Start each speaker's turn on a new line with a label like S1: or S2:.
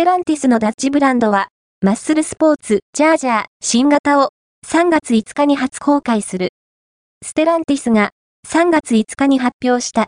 S1: ステランティスのダッチブランドは、マッスルスポーツ、チャージャー、新型を3月5日に初公開する。ステランティスが3月5日に発表した